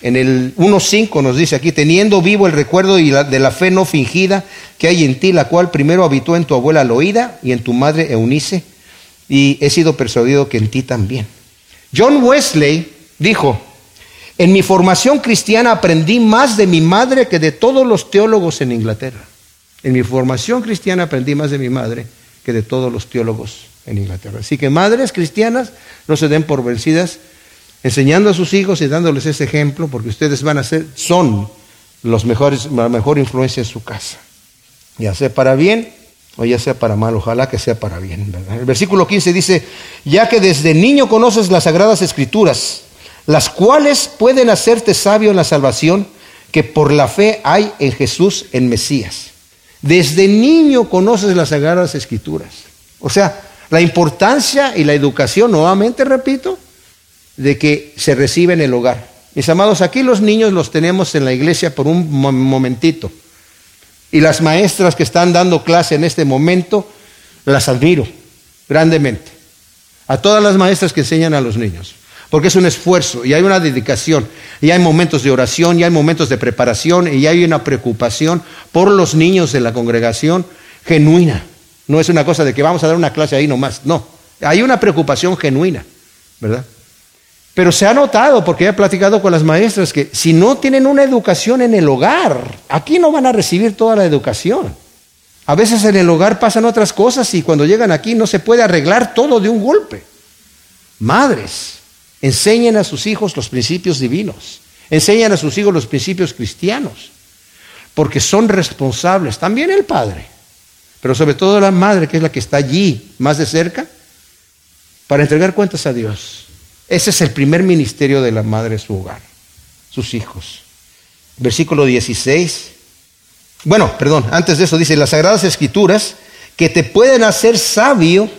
En el 1.5 nos dice aquí, teniendo vivo el recuerdo de la fe no fingida que hay en ti, la cual primero habitó en tu abuela Loida y en tu madre Eunice, y he sido persuadido que en ti también. John Wesley dijo, en mi formación cristiana aprendí más de mi madre que de todos los teólogos en Inglaterra. En mi formación cristiana aprendí más de mi madre que de todos los teólogos en Inglaterra. Así que madres cristianas no se den por vencidas enseñando a sus hijos y dándoles ese ejemplo, porque ustedes van a ser, son los mejores, la mejor influencia en su casa. Ya sea para bien o ya sea para mal, ojalá que sea para bien. El versículo 15 dice, ya que desde niño conoces las sagradas escrituras, las cuales pueden hacerte sabio en la salvación que por la fe hay en Jesús, el Mesías. Desde niño conoces las sagradas escrituras. O sea, la importancia y la educación, nuevamente repito, de que se recibe en el hogar. Mis amados, aquí los niños los tenemos en la iglesia por un momentito. Y las maestras que están dando clase en este momento, las admiro grandemente. A todas las maestras que enseñan a los niños. Porque es un esfuerzo y hay una dedicación. Y hay momentos de oración, y hay momentos de preparación, y hay una preocupación por los niños de la congregación genuina. No es una cosa de que vamos a dar una clase ahí nomás. No. Hay una preocupación genuina, ¿verdad? Pero se ha notado, porque he platicado con las maestras, que si no tienen una educación en el hogar, aquí no van a recibir toda la educación. A veces en el hogar pasan otras cosas y cuando llegan aquí no se puede arreglar todo de un golpe. Madres, enseñen a sus hijos los principios divinos, enseñen a sus hijos los principios cristianos, porque son responsables, también el padre, pero sobre todo la madre, que es la que está allí más de cerca, para entregar cuentas a Dios. Ese es el primer ministerio de la madre, su hogar, sus hijos. Versículo 16. Bueno, perdón, antes de eso dice, las sagradas escrituras que te pueden hacer sabio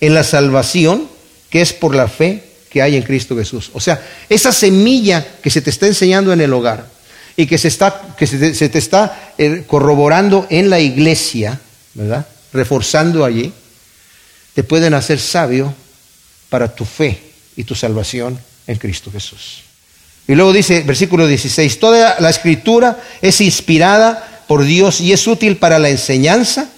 en la salvación que es por la fe que hay en Cristo Jesús. O sea, esa semilla que se te está enseñando en el hogar y que se, está, que se te, está eh, corroborando en la iglesia, ¿verdad? Reforzando allí, te pueden hacer sabio para tu fe y tu salvación en Cristo Jesús. Y luego dice, versículo 16, toda la escritura es inspirada por Dios y es útil para la enseñanza,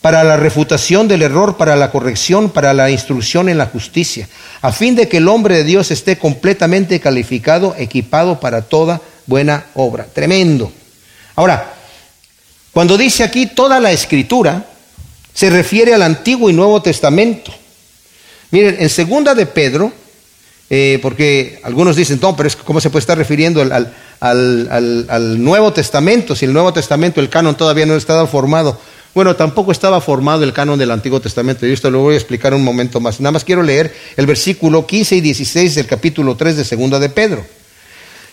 para la refutación del error, para la corrección, para la instrucción en la justicia, a fin de que el hombre de Dios esté completamente calificado, equipado para toda buena obra. Tremendo. Ahora, cuando dice aquí toda la escritura, se refiere al Antiguo y Nuevo Testamento. Miren, en segunda de Pedro, eh, porque algunos dicen, pero es, ¿cómo se puede estar refiriendo al, al, Nuevo Testamento? Si el Nuevo Testamento, el canon todavía no estaba formado. Bueno, tampoco estaba formado el canon del Antiguo Testamento, y esto lo voy a explicar un momento más. Nada más quiero leer el versículo 15 y 16 del capítulo 3 de segunda de Pedro.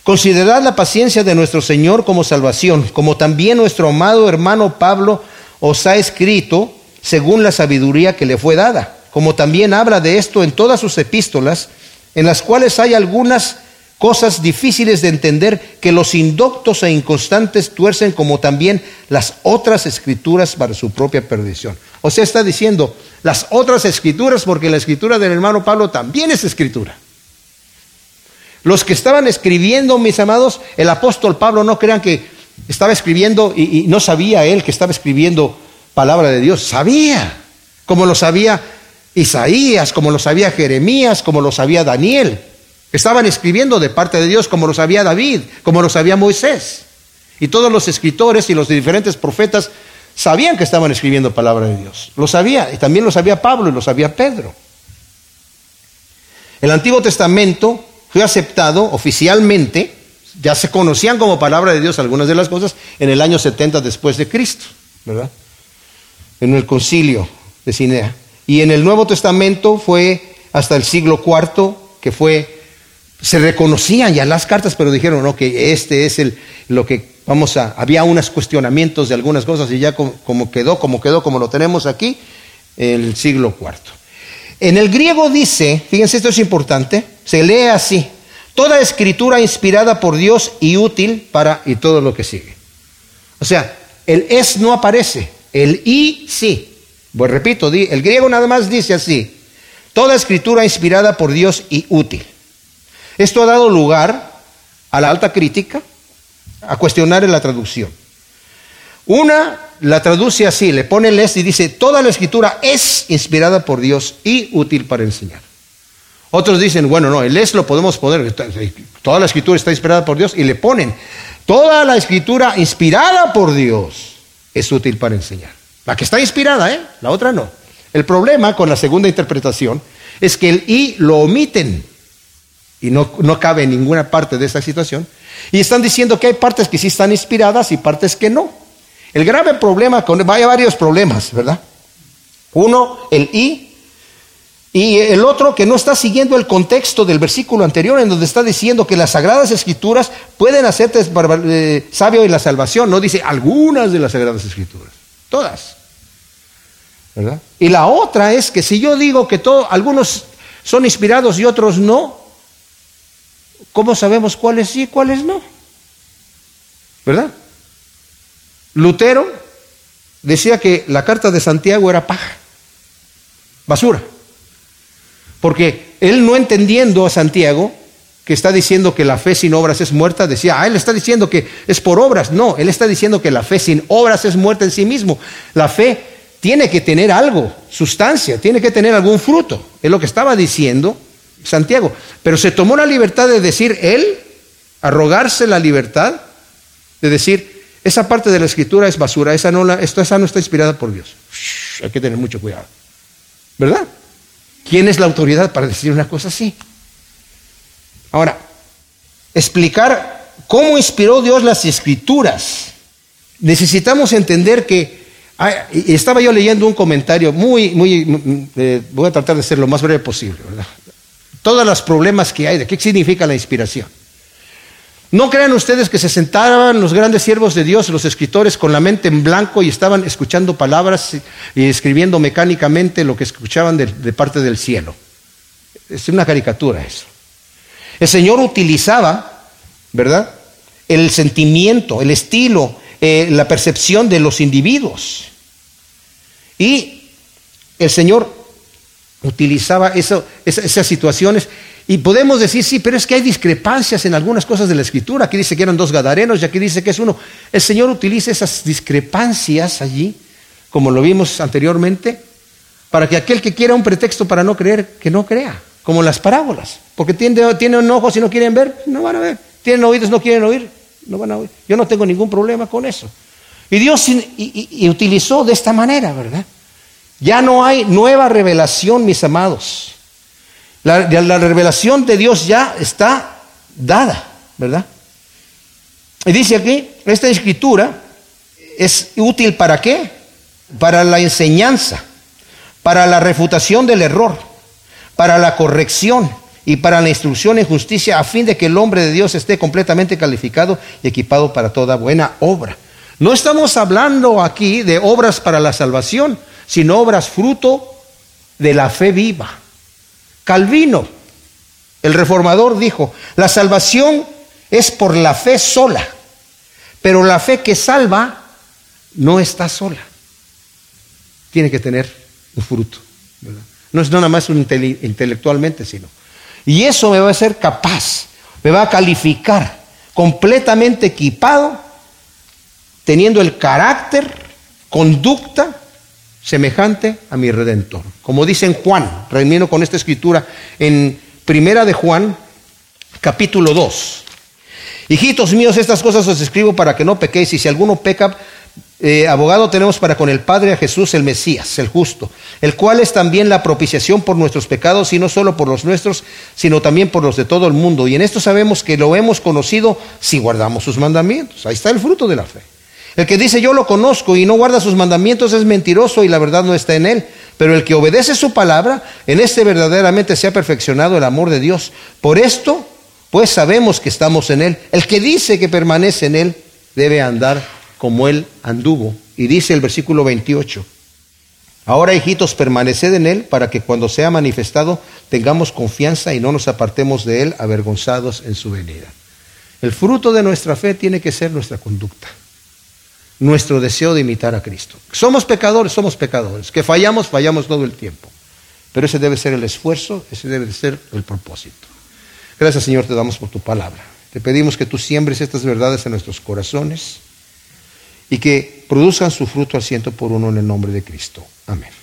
Considerad la paciencia de nuestro Señor como salvación, como también nuestro amado hermano Pablo os ha escrito según la sabiduría que le fue dada, como también habla de esto en todas sus epístolas, en las cuales hay algunas cosas difíciles de entender que los indoctos e inconstantes tuercen como también las otras escrituras para su propia perdición. O sea, está diciendo las otras escrituras porque la escritura del hermano Pablo también es escritura. Los que estaban escribiendo, mis amados, el apóstol Pablo no crean que estaba escribiendo y, no sabía él que estaba escribiendo palabra de Dios, sabía, como lo sabía Isaías, como lo sabía Jeremías, como lo sabía Daniel. Estaban escribiendo de parte de Dios como lo sabía David, como lo sabía Moisés. Y todos los escritores y los diferentes profetas sabían que estaban escribiendo palabra de Dios. Lo sabía, y también lo sabía Pablo y lo sabía Pedro. El Antiguo Testamento fue aceptado oficialmente, ya se conocían como palabra de Dios algunas de las cosas, en el año 70 después de Cristo, ¿verdad? En el concilio de Cinea. Y en el Nuevo Testamento fue hasta el siglo IV que fue, se reconocían ya las cartas, pero dijeron, no, que este es el, lo que vamos a, había unos cuestionamientos de algunas cosas y ya como, quedó, como quedó, como lo tenemos aquí, el siglo IV. En el griego dice, fíjense, esto es importante, se lee así, toda escritura inspirada por Dios y útil para, y todo lo que sigue. O sea, el es no aparece, el y sí. Pues repito, el griego nada más dice así, toda escritura inspirada por Dios y útil. Esto ha dado lugar a la alta crítica, a cuestionar en la traducción. Una la traduce así, le pone el es y dice, toda la escritura es inspirada por Dios y útil para enseñar. Otros dicen, bueno, no, el es lo podemos poner, toda la escritura está inspirada por Dios y le ponen, toda la escritura inspirada por Dios es útil para enseñar. La que está inspirada, ¿eh? La otra no. El problema con la segunda interpretación es que el y lo omiten y no, no cabe en ninguna parte de esta situación. Y están diciendo que hay partes que sí están inspiradas y partes que no. El grave problema, con, hay varios problemas, ¿verdad? Uno, el y, y el otro que no está siguiendo el contexto del versículo anterior en donde está diciendo que las sagradas escrituras pueden hacerte eh, sabio y la salvación. No dice algunas de las sagradas escrituras. Todas. ¿Verdad? Y la otra es que si yo digo que todos, algunos son inspirados y otros no, ¿cómo sabemos cuáles sí y cuáles no? ¿Verdad? Lutero decía que la carta de Santiago era paja, basura. Porque él no entendiendo a Santiago, que está diciendo que la fe sin obras es muerta, decía, ah, él está diciendo que es por obras. No, él está diciendo que la fe sin obras es muerta en sí mismo. La fe tiene que tener algo, sustancia, tiene que tener algún fruto. Es lo que estaba diciendo Santiago. Pero se tomó la libertad de decir él, arrogarse la libertad de decir, esa parte de la escritura es basura, esa no, la, esa no está inspirada por Dios. hay que tener mucho cuidado. ¿Verdad? ¿Quién es la autoridad para decir una cosa así? Ahora, explicar cómo inspiró Dios las escrituras. Necesitamos entender que estaba yo leyendo un comentario muy, muy, eh, voy a tratar de ser lo más breve posible, ¿verdad? Todos los problemas que hay, de qué significa la inspiración. No crean ustedes que se sentaban los grandes siervos de Dios, los escritores, con la mente en blanco y estaban escuchando palabras y escribiendo mecánicamente lo que escuchaban de parte del cielo. Es una caricatura eso. El Señor utilizaba, ¿verdad? El sentimiento, el estilo, eh, la percepción de los individuos. Y el Señor utilizaba esas situaciones. Y podemos decir, sí, pero es que hay discrepancias en algunas cosas de la escritura. Aquí dice que eran dos gadarenos y aquí dice que es uno. El Señor utiliza esas discrepancias allí, como lo vimos anteriormente, para que aquel que quiera un pretexto para no creer, que no crea como las parábolas, porque tienen, tienen ojos y no quieren ver, no van a ver, tienen oídos no quieren oír, no van a oír. Yo no tengo ningún problema con eso. Y Dios y, utilizó de esta manera, ¿verdad? Ya no hay nueva revelación, mis amados. La, la revelación de Dios ya está dada, ¿verdad? Y dice aquí, esta escritura es útil para qué? Para la enseñanza, para la refutación del error, para la corrección y para la instrucción en justicia, a fin de que el hombre de Dios esté completamente calificado y equipado para toda buena obra. No estamos hablando aquí de obras para la salvación, sino obras fruto de la fe viva. Calvino, el reformador, dijo, la salvación es por la fe sola, pero la fe que salva no está sola. Tiene que tener un fruto. No es nada más un intelectualmente, sino. Y eso me va a hacer capaz, me va a calificar completamente equipado, teniendo el carácter, conducta semejante a mi redentor. Como dice en Juan, termino con esta escritura en Primera de Juan, capítulo 2. Hijitos míos, estas cosas os escribo para que no pequéis, y si alguno peca, eh, abogado tenemos para con el Padre a Jesús el Mesías, el justo, el cual es también la propiciación por nuestros pecados, y no solo por los nuestros, sino también por los de todo el mundo. Y en esto sabemos que lo hemos conocido si guardamos sus mandamientos. Ahí está el fruto de la fe. El que dice yo lo conozco y no guarda sus mandamientos es mentiroso y la verdad no está en él. Pero el que obedece su palabra, en este verdaderamente se ha perfeccionado el amor de Dios. Por esto, pues sabemos que estamos en él. El que dice que permanece en él debe andar como él anduvo. Y dice el versículo 28, ahora hijitos, permaneced en él para que cuando sea manifestado tengamos confianza y no nos apartemos de él avergonzados en su venida. El fruto de nuestra fe tiene que ser nuestra conducta, nuestro deseo de imitar a Cristo. Somos pecadores, somos pecadores. Que fallamos, fallamos todo el tiempo. Pero ese debe ser el esfuerzo, ese debe ser el propósito. Gracias Señor, te damos por tu palabra. Te pedimos que tú siembres estas verdades en nuestros corazones y que produzcan su fruto al ciento por uno en el nombre de Cristo. Amén.